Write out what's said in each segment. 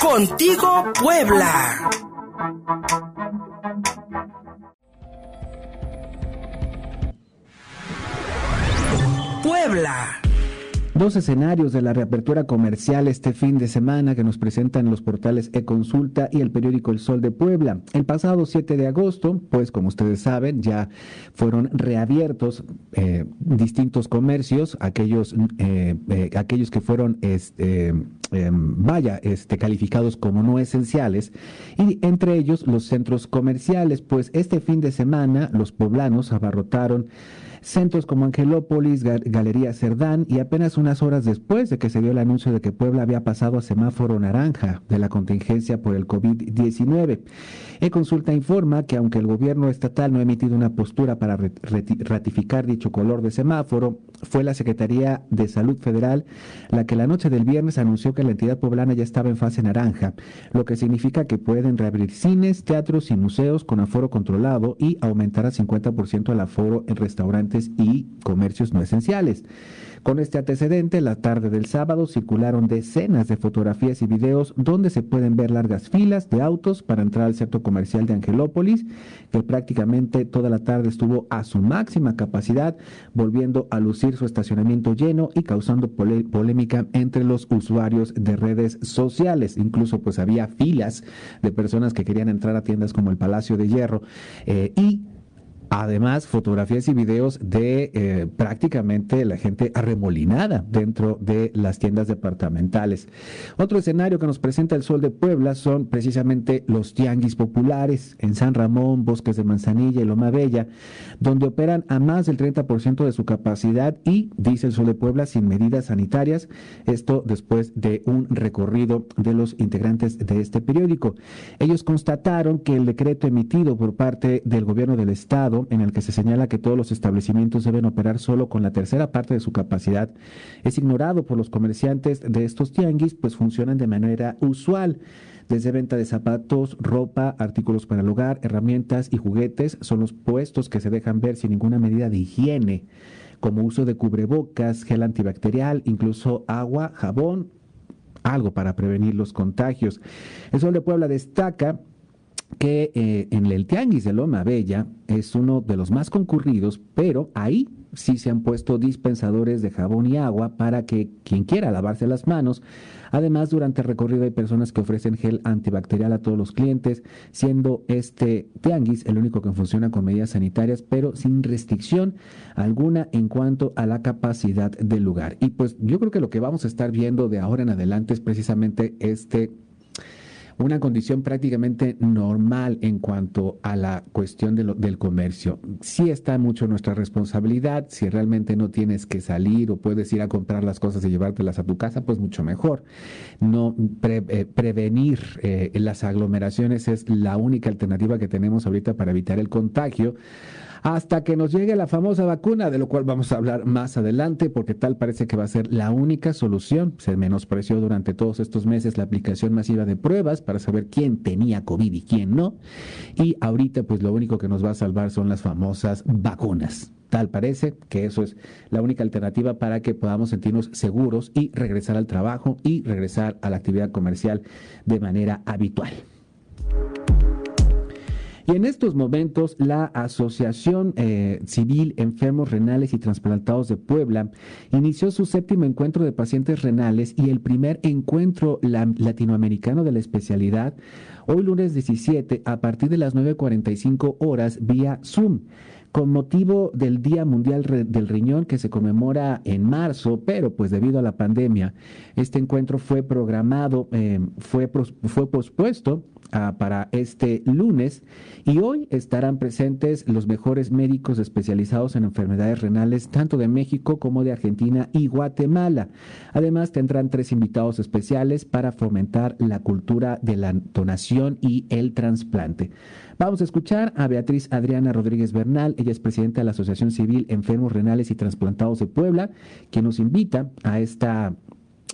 Contigo Puebla. Puebla. Dos escenarios de la reapertura comercial este fin de semana que nos presentan los portales e-consulta y el periódico El Sol de Puebla. El pasado 7 de agosto, pues como ustedes saben, ya fueron reabiertos eh, distintos comercios, aquellos, eh, eh, aquellos que fueron, este, em, vaya, este, calificados como no esenciales, y entre ellos los centros comerciales, pues este fin de semana los poblanos abarrotaron centros como Angelópolis, Galería Cerdán y apenas unas horas después de que se dio el anuncio de que Puebla había pasado a semáforo naranja de la contingencia por el COVID-19. E-Consulta informa que aunque el gobierno estatal no ha emitido una postura para ratificar dicho color de semáforo, fue la Secretaría de Salud Federal la que la noche del viernes anunció que la entidad poblana ya estaba en fase naranja, lo que significa que pueden reabrir cines, teatros y museos con aforo controlado y aumentar a 50% el aforo en restaurantes y comercios no esenciales. Con este antecedente, la tarde del sábado circularon decenas de fotografías y videos donde se pueden ver largas filas de autos para entrar al centro comercial de Angelópolis, que prácticamente toda la tarde estuvo a su máxima capacidad, volviendo a lucir su estacionamiento lleno y causando polémica entre los usuarios de redes sociales. Incluso pues había filas de personas que querían entrar a tiendas como el Palacio de Hierro eh, y Además, fotografías y videos de eh, prácticamente la gente arremolinada dentro de las tiendas departamentales. Otro escenario que nos presenta el Sol de Puebla son precisamente los tianguis populares en San Ramón, Bosques de Manzanilla y Loma Bella, donde operan a más del 30% de su capacidad y, dice el Sol de Puebla, sin medidas sanitarias. Esto después de un recorrido de los integrantes de este periódico. Ellos constataron que el decreto emitido por parte del gobierno del Estado en el que se señala que todos los establecimientos deben operar solo con la tercera parte de su capacidad es ignorado por los comerciantes de estos tianguis, pues funcionan de manera usual. Desde venta de zapatos, ropa, artículos para el hogar, herramientas y juguetes son los puestos que se dejan ver sin ninguna medida de higiene, como uso de cubrebocas, gel antibacterial, incluso agua, jabón, algo para prevenir los contagios. El Sol de Puebla destaca que eh, en el Tianguis de Loma Bella es uno de los más concurridos, pero ahí sí se han puesto dispensadores de jabón y agua para que quien quiera lavarse las manos. Además, durante el recorrido hay personas que ofrecen gel antibacterial a todos los clientes, siendo este tianguis el único que funciona con medidas sanitarias, pero sin restricción alguna en cuanto a la capacidad del lugar. Y pues yo creo que lo que vamos a estar viendo de ahora en adelante es precisamente este una condición prácticamente normal en cuanto a la cuestión del comercio. Sí está mucho nuestra responsabilidad, si realmente no tienes que salir o puedes ir a comprar las cosas y llevártelas a tu casa, pues mucho mejor. No eh, prevenir eh, las aglomeraciones es la única alternativa que tenemos ahorita para evitar el contagio hasta que nos llegue la famosa vacuna, de lo cual vamos a hablar más adelante, porque tal parece que va a ser la única solución. Se menospreció durante todos estos meses la aplicación masiva de pruebas para saber quién tenía COVID y quién no. Y ahorita, pues lo único que nos va a salvar son las famosas vacunas. Tal parece que eso es la única alternativa para que podamos sentirnos seguros y regresar al trabajo y regresar a la actividad comercial de manera habitual. Y en estos momentos, la Asociación eh, Civil Enfermos Renales y Transplantados de Puebla inició su séptimo encuentro de pacientes renales y el primer encuentro latinoamericano de la especialidad hoy lunes 17 a partir de las 9.45 horas vía Zoom con motivo del Día Mundial del Riñón que se conmemora en marzo, pero pues debido a la pandemia, este encuentro fue programado, eh, fue, fue pospuesto ah, para este lunes y hoy estarán presentes los mejores médicos especializados en enfermedades renales tanto de México como de Argentina y Guatemala. Además tendrán tres invitados especiales para fomentar la cultura de la donación y el trasplante. Vamos a escuchar a Beatriz Adriana Rodríguez Bernal, ella es presidenta de la Asociación Civil Enfermos Renales y Transplantados de Puebla, quien nos invita a esta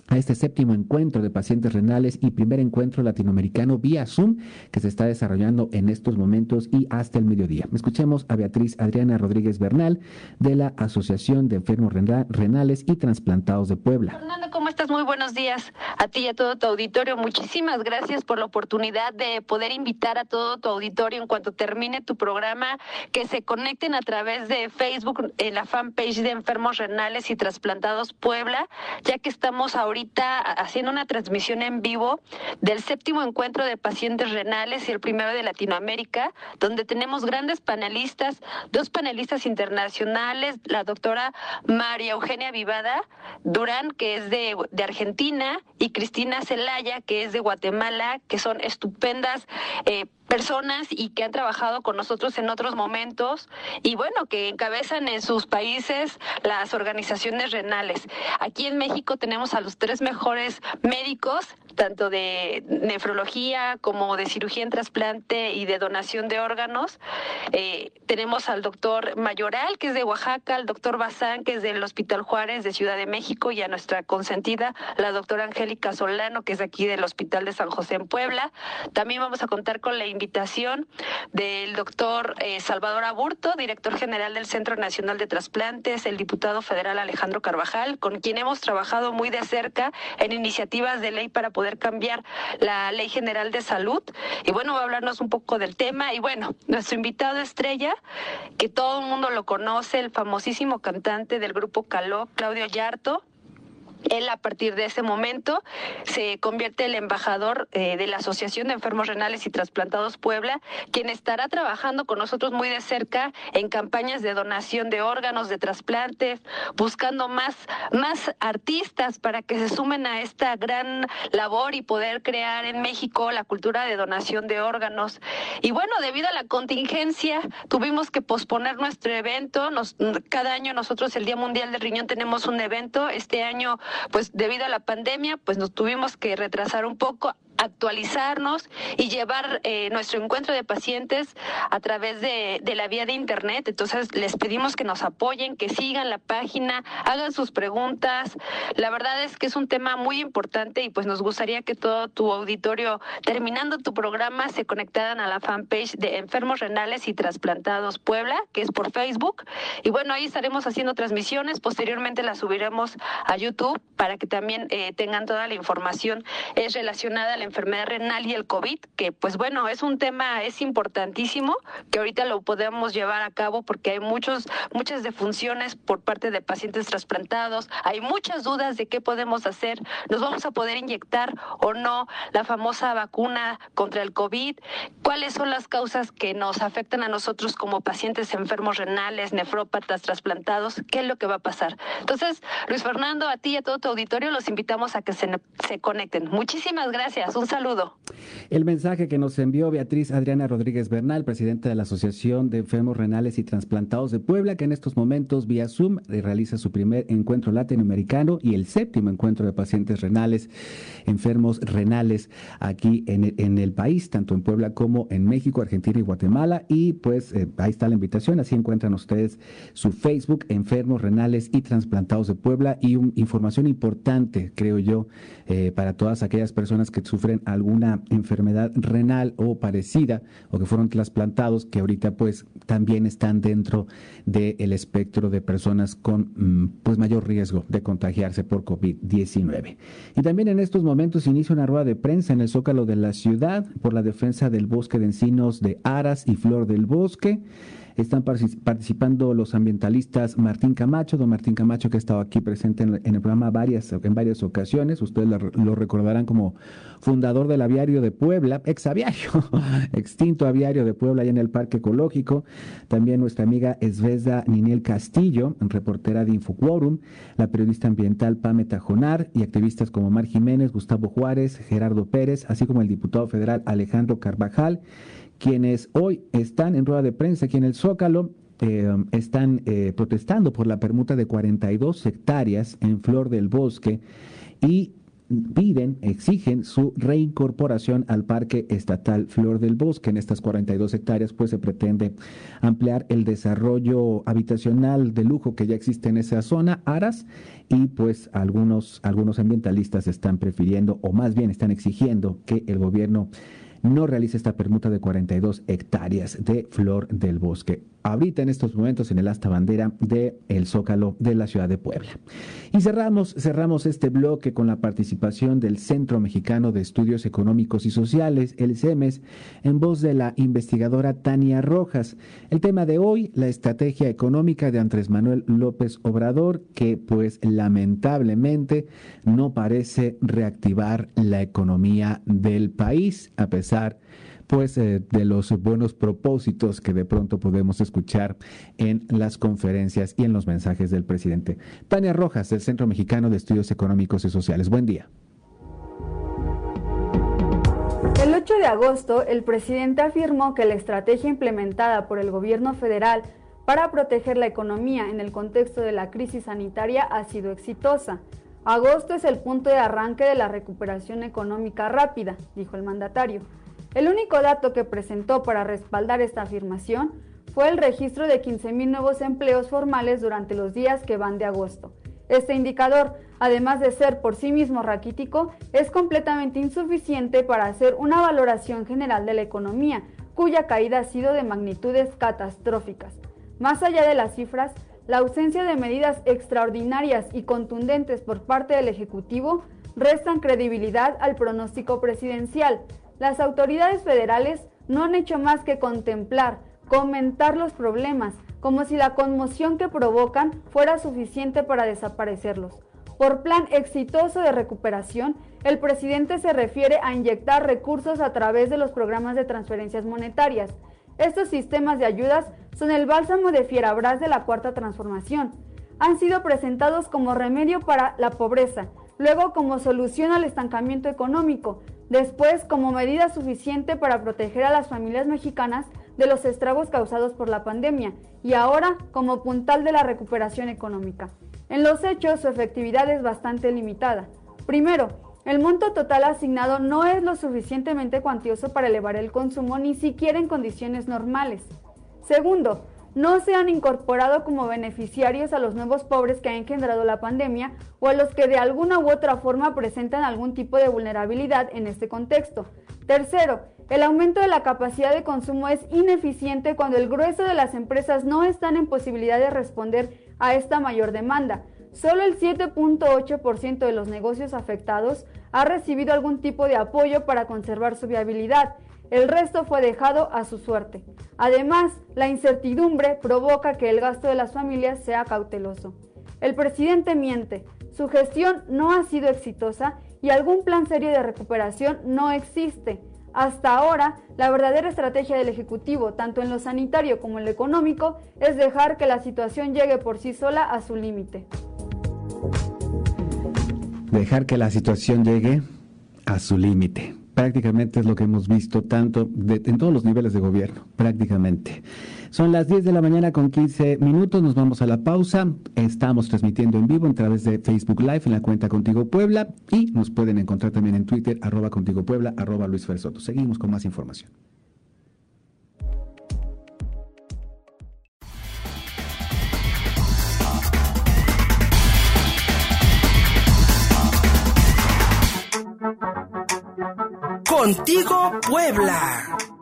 a este séptimo encuentro de pacientes renales y primer encuentro latinoamericano vía Zoom que se está desarrollando en estos momentos y hasta el mediodía. Escuchemos a Beatriz Adriana Rodríguez Bernal de la Asociación de Enfermos Renales y Transplantados de Puebla. Fernando, ¿cómo estás? Muy buenos días a ti y a todo tu auditorio. Muchísimas gracias por la oportunidad de poder invitar a todo tu auditorio en cuanto termine tu programa que se conecten a través de Facebook en la fanpage de Enfermos Renales y Transplantados Puebla, ya que estamos ahorita ahorita haciendo una transmisión en vivo del séptimo encuentro de pacientes renales y el primero de Latinoamérica, donde tenemos grandes panelistas, dos panelistas internacionales, la doctora María Eugenia Vivada Durán, que es de, Argentina, y Cristina Celaya, que es de Guatemala, que son estupendas eh, personas y que han trabajado con nosotros en otros momentos y bueno, que encabezan en sus países las organizaciones renales. Aquí en México tenemos a los tres mejores médicos, tanto de nefrología como de cirugía en trasplante y de donación de órganos. Eh, tenemos al doctor Mayoral, que es de Oaxaca, al doctor Bazán, que es del Hospital Juárez de Ciudad de México, y a nuestra consentida, la doctora Angélica Solano, que es aquí del Hospital de San José en Puebla. También vamos a contar con la invitación del doctor eh, Salvador Aburto, director general del Centro Nacional de Trasplantes, el diputado federal Alejandro Carvajal, con quien hemos trabajado muy de cerca en iniciativas de ley para poder cambiar la Ley General de Salud. Y bueno, va a hablarnos un poco del tema. Y bueno, nuestro invitado estrella, que todo el mundo lo conoce, el famosísimo cantante del grupo Caló, Claudio Yarto, él a partir de ese momento se convierte el embajador eh, de la Asociación de Enfermos Renales y Trasplantados Puebla, quien estará trabajando con nosotros muy de cerca en campañas de donación de órganos, de trasplantes, buscando más, más artistas para que se sumen a esta gran labor y poder crear en México la cultura de donación de órganos. Y bueno, debido a la contingencia, tuvimos que posponer nuestro evento. Nos, cada año nosotros el Día Mundial del Riñón tenemos un evento. Este año pues debido a la pandemia, pues nos tuvimos que retrasar un poco actualizarnos y llevar eh, nuestro encuentro de pacientes a través de, la vía de internet. Entonces les pedimos que nos apoyen, que sigan la página, hagan sus preguntas. La verdad es que es un tema muy importante y pues nos gustaría que todo tu auditorio, terminando tu programa, se conectaran a la fanpage de Enfermos Renales y Trasplantados Puebla, que es por Facebook. Y bueno, ahí estaremos haciendo transmisiones. Posteriormente las subiremos a YouTube para que también eh, tengan toda la información es relacionada a la enfermedad renal y el COVID, que pues bueno, es un tema, es importantísimo, que ahorita lo podemos llevar a cabo porque hay muchos, muchas defunciones por parte de pacientes trasplantados, hay muchas dudas de qué podemos hacer, nos vamos a poder inyectar o no la famosa vacuna contra el COVID, cuáles son las causas que nos afectan a nosotros como pacientes enfermos renales, nefrópatas, trasplantados, qué es lo que va a pasar. Entonces, Luis Fernando, a ti y a todo tu auditorio los invitamos a que se, se conecten. Muchísimas gracias. Un saludo. El mensaje que nos envió Beatriz Adriana Rodríguez Bernal, presidenta de la Asociación de Enfermos Renales y Transplantados de Puebla, que en estos momentos vía Zoom realiza su primer encuentro latinoamericano y el séptimo encuentro de pacientes renales, enfermos renales aquí en el, país, tanto en Puebla como en México, Argentina y Guatemala. Y pues eh, ahí está la invitación, así encuentran ustedes su Facebook, Enfermos Renales y Transplantados de Puebla, y una información importante, creo yo, eh, para todas aquellas personas que sufren alguna enfermedad renal o parecida o que fueron trasplantados que ahorita pues también están dentro del espectro de personas con mm, pues mayor riesgo de contagiarse por COVID-19. Y también en estos momentos inicia una rueda de prensa en el Zócalo de la ciudad por la defensa del bosque de encinos de Aras y Flor del Bosque. Están participando los ambientalistas Martín Camacho, don Martín Camacho que ha estado aquí presente en, el programa varias, en varias ocasiones. Ustedes lo, recordarán como fundador del aviario de Puebla, ex aviario, extinto aviario de Puebla allá en el Parque Ecológico. También nuestra amiga Esvesda Ninel Castillo, reportera de Infoquorum, la periodista ambiental Pame Tajonar y activistas como Mar Jiménez, Gustavo Juárez, Gerardo Pérez, así como el diputado federal Alejandro Carvajal quienes hoy están en rueda de prensa aquí en el Zócalo, eh, están eh, protestando por la permuta de 42 hectáreas en Flor del Bosque y piden, exigen su reincorporación al Parque Estatal Flor del Bosque. En estas 42 hectáreas, pues se pretende ampliar el desarrollo habitacional de lujo que ya existe en esa zona, Aras, y pues algunos, algunos ambientalistas están prefiriendo, o más bien están exigiendo que el gobierno no realice esta permuta de 42 hectáreas de flor del bosque ahorita en estos momentos en el asta bandera de el Zócalo de la ciudad de Puebla. Y cerramos, cerramos este bloque con la participación del Centro Mexicano de Estudios Económicos y Sociales, el CEMES, en voz de la investigadora Tania Rojas. El tema de hoy, la estrategia económica de Andrés Manuel López Obrador, que pues lamentablemente no parece reactivar la economía del país, a pesar pues eh, de los buenos propósitos que de pronto podemos escuchar en las conferencias y en los mensajes del presidente. Tania Rojas, del Centro Mexicano de Estudios Económicos y Sociales. Buen día. El 8 de agosto, el presidente afirmó que la estrategia implementada por el gobierno federal para proteger la economía en el contexto de la crisis sanitaria ha sido exitosa. Agosto es el punto de arranque de la recuperación económica rápida, dijo el mandatario. El único dato que presentó para respaldar esta afirmación fue el registro de 15.000 nuevos empleos formales durante los días que van de agosto. Este indicador, además de ser por sí mismo raquítico, es completamente insuficiente para hacer una valoración general de la economía, cuya caída ha sido de magnitudes catastróficas. Más allá de las cifras, la ausencia de medidas extraordinarias y contundentes por parte del Ejecutivo restan credibilidad al pronóstico presidencial, las autoridades federales no han hecho más que contemplar, comentar los problemas, como si la conmoción que provocan fuera suficiente para desaparecerlos. Por plan exitoso de recuperación, el presidente se refiere a inyectar recursos a través de los programas de transferencias monetarias. Estos sistemas de ayudas son el bálsamo de fierabras de la cuarta transformación. Han sido presentados como remedio para la pobreza, luego como solución al estancamiento económico, después como medida suficiente para proteger a las familias mexicanas de los estragos causados por la pandemia y ahora como puntal de la recuperación económica. En los hechos su efectividad es bastante limitada. Primero, el monto total asignado no es lo suficientemente cuantioso para elevar el consumo ni siquiera en condiciones normales. Segundo, no se han incorporado como beneficiarios a los nuevos pobres que ha engendrado la pandemia o a los que de alguna u otra forma presentan algún tipo de vulnerabilidad en este contexto. Tercero, el aumento de la capacidad de consumo es ineficiente cuando el grueso de las empresas no están en posibilidad de responder a esta mayor demanda. Solo el 7.8% de los negocios afectados ha recibido algún tipo de apoyo para conservar su viabilidad el resto fue dejado a su suerte. Además, la incertidumbre provoca que el gasto de las familias sea cauteloso. El presidente miente, su gestión no ha sido exitosa y algún plan serio de recuperación no existe. Hasta ahora, la verdadera estrategia del Ejecutivo, tanto en lo sanitario como en lo económico, es dejar que la situación llegue por sí sola a su límite. Dejar que la situación llegue a su límite prácticamente es lo que hemos visto tanto en todos los niveles de gobierno, prácticamente. Son las 10 de la mañana con 15 minutos, nos vamos a la pausa. Estamos transmitiendo en vivo a través de Facebook Live en la cuenta Contigo Puebla y nos pueden encontrar también en Twitter, arroba Contigo Puebla, arroba Luis Fersoto. Seguimos con más información. Contigo Puebla.